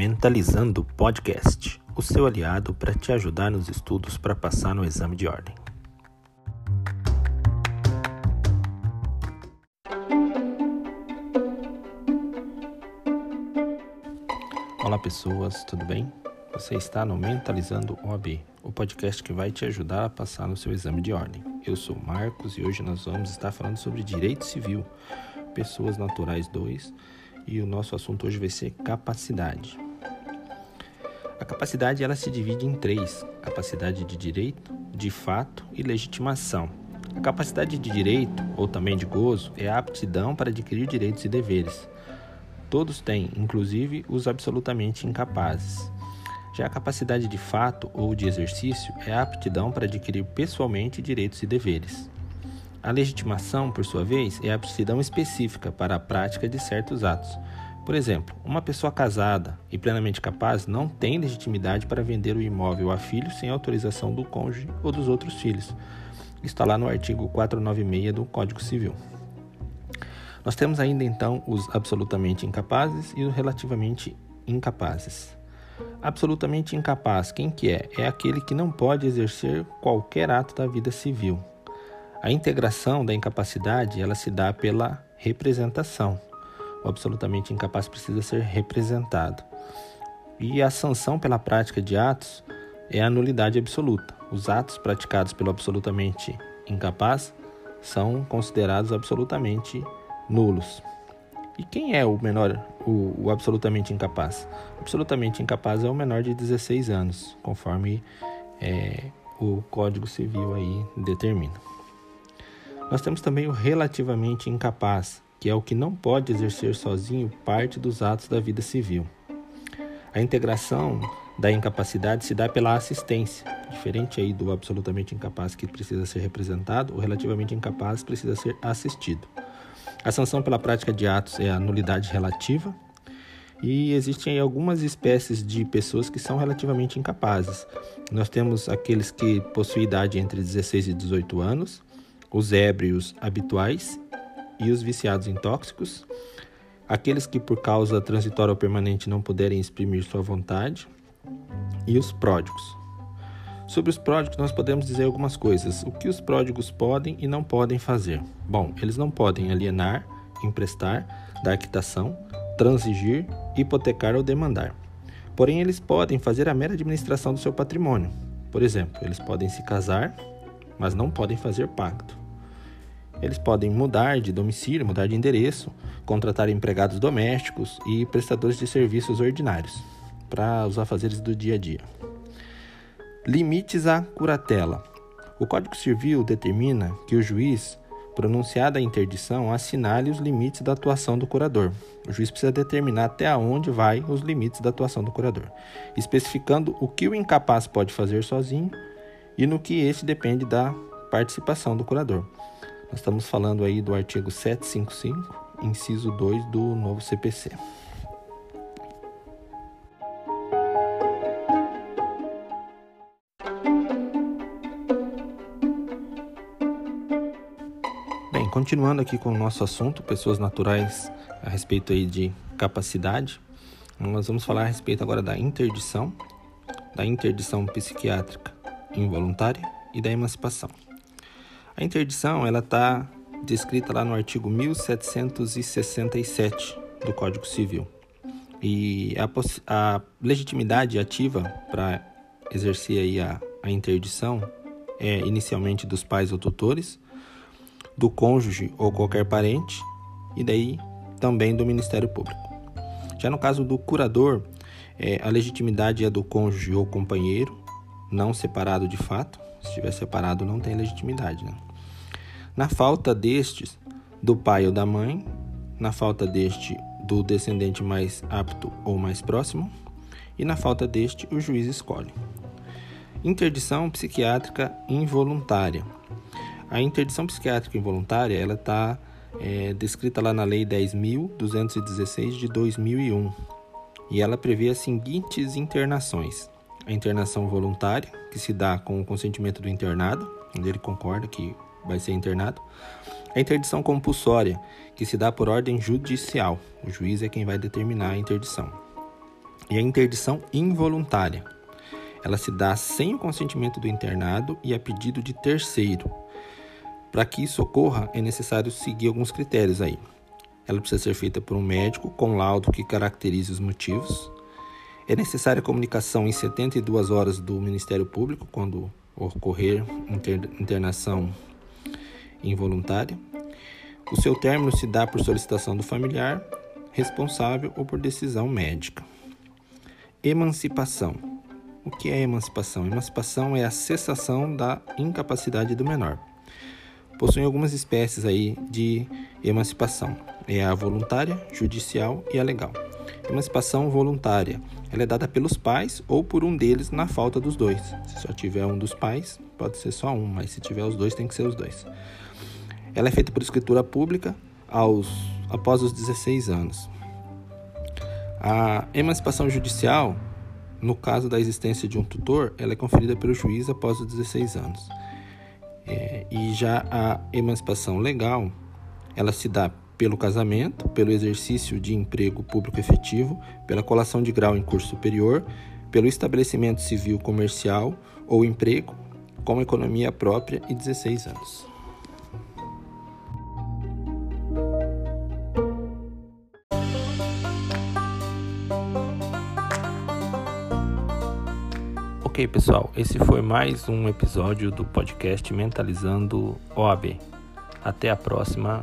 Mentalizando Podcast, o seu aliado para te ajudar nos estudos para passar no exame de ordem. Olá pessoas, tudo bem? Você está no Mentalizando OAB, o podcast que vai te ajudar a passar no seu exame de ordem. Eu sou Marcos e hoje nós vamos estar falando sobre direito civil, pessoas naturais 2 e o nosso assunto hoje vai ser capacidade. A capacidade ela se divide em três: capacidade de direito, de fato e legitimação. A capacidade de direito, ou também de gozo, é a aptidão para adquirir direitos e deveres. Todos têm, inclusive os absolutamente incapazes. Já a capacidade de fato ou de exercício é a aptidão para adquirir pessoalmente direitos e deveres. A legitimação, por sua vez, é a aptidão específica para a prática de certos atos. Por exemplo, uma pessoa casada e plenamente capaz não tem legitimidade para vender o imóvel a filhos sem autorização do cônjuge ou dos outros filhos. Está lá no artigo 496 do Código Civil. Nós temos ainda então os absolutamente incapazes e os relativamente incapazes. Absolutamente incapaz, quem que é? É aquele que não pode exercer qualquer ato da vida civil, a integração da incapacidade ela se dá pela representação. O absolutamente incapaz precisa ser representado. E a sanção pela prática de atos é a nulidade absoluta. Os atos praticados pelo absolutamente incapaz são considerados absolutamente nulos. E quem é o menor, o, o, absolutamente incapaz? Absolutamente incapaz é o menor de 16 anos, conforme é, o Código Civil aí determina. Nós temos também o relativamente incapaz, que é o que não pode exercer sozinho parte dos atos da vida civil. A integração da incapacidade se dá pela assistência, diferente aí do absolutamente incapaz que precisa ser representado, o relativamente incapaz precisa ser assistido. A sanção pela prática de atos é a nulidade relativa, e existem algumas espécies de pessoas que são relativamente incapazes. Nós temos aqueles que possuem idade entre 16 e 18 anos, os ébrios habituais e os viciados em tóxicos, aqueles que por causa transitória ou permanente não puderem exprimir sua vontade, e os pródigos. Sobre os pródigos, nós podemos dizer algumas coisas. O que os pródigos podem e não podem fazer? Bom, eles não podem alienar, emprestar, dar quitação, transigir, hipotecar ou demandar. Porém, eles podem fazer a mera administração do seu patrimônio. Por exemplo, eles podem se casar, mas não podem fazer pacto. Eles podem mudar de domicílio, mudar de endereço, contratar empregados domésticos e prestadores de serviços ordinários para os afazeres do dia a dia. Limites à curatela. O Código Civil determina que o juiz, pronunciada a interdição, assinale os limites da atuação do curador. O juiz precisa determinar até onde vai os limites da atuação do curador, especificando o que o incapaz pode fazer sozinho e no que este depende da participação do curador. Nós estamos falando aí do artigo 755, inciso 2 do novo CPC. Bem, continuando aqui com o nosso assunto, pessoas naturais a respeito aí de capacidade, nós vamos falar a respeito agora da interdição, da interdição psiquiátrica involuntária e da emancipação. A interdição ela está descrita lá no artigo 1767 do Código Civil. E a, a legitimidade ativa para exercer aí a, a interdição é inicialmente dos pais ou tutores, do cônjuge ou qualquer parente, e daí também do Ministério Público. Já no caso do curador, é, a legitimidade é do cônjuge ou companheiro, não separado de fato. Se estiver separado, não tem legitimidade. Né? Na falta destes, do pai ou da mãe, na falta deste, do descendente mais apto ou mais próximo, e na falta deste, o juiz escolhe. Interdição psiquiátrica involuntária. A interdição psiquiátrica involuntária ela está é, descrita lá na Lei 10.216 de 2001 e ela prevê as seguintes internações: a internação voluntária, que se dá com o consentimento do internado, onde ele concorda que vai ser internado. A interdição compulsória, que se dá por ordem judicial. O juiz é quem vai determinar a interdição. E a interdição involuntária. Ela se dá sem o consentimento do internado e a pedido de terceiro. Para que isso ocorra, é necessário seguir alguns critérios aí. Ela precisa ser feita por um médico com laudo que caracterize os motivos. É necessária comunicação em 72 horas do Ministério Público quando ocorrer internação involuntária. O seu término se dá por solicitação do familiar responsável ou por decisão médica. Emancipação. O que é emancipação? Emancipação é a cessação da incapacidade do menor. Possuem algumas espécies aí de emancipação. É a voluntária, judicial e a legal. Emancipação voluntária. Ela é dada pelos pais ou por um deles na falta dos dois. Se só tiver um dos pais, pode ser só um, mas se tiver os dois, tem que ser os dois. Ela é feita por escritura pública aos, após os 16 anos. A emancipação judicial no caso da existência de um tutor, ela é conferida pelo juiz após os 16 anos. É, e já a emancipação legal, ela se dá pelo casamento, pelo exercício de emprego público efetivo, pela colação de grau em curso superior, pelo estabelecimento civil comercial ou emprego com economia própria e 16 anos. Ok, pessoal, esse foi mais um episódio do podcast Mentalizando OAB. Até a próxima.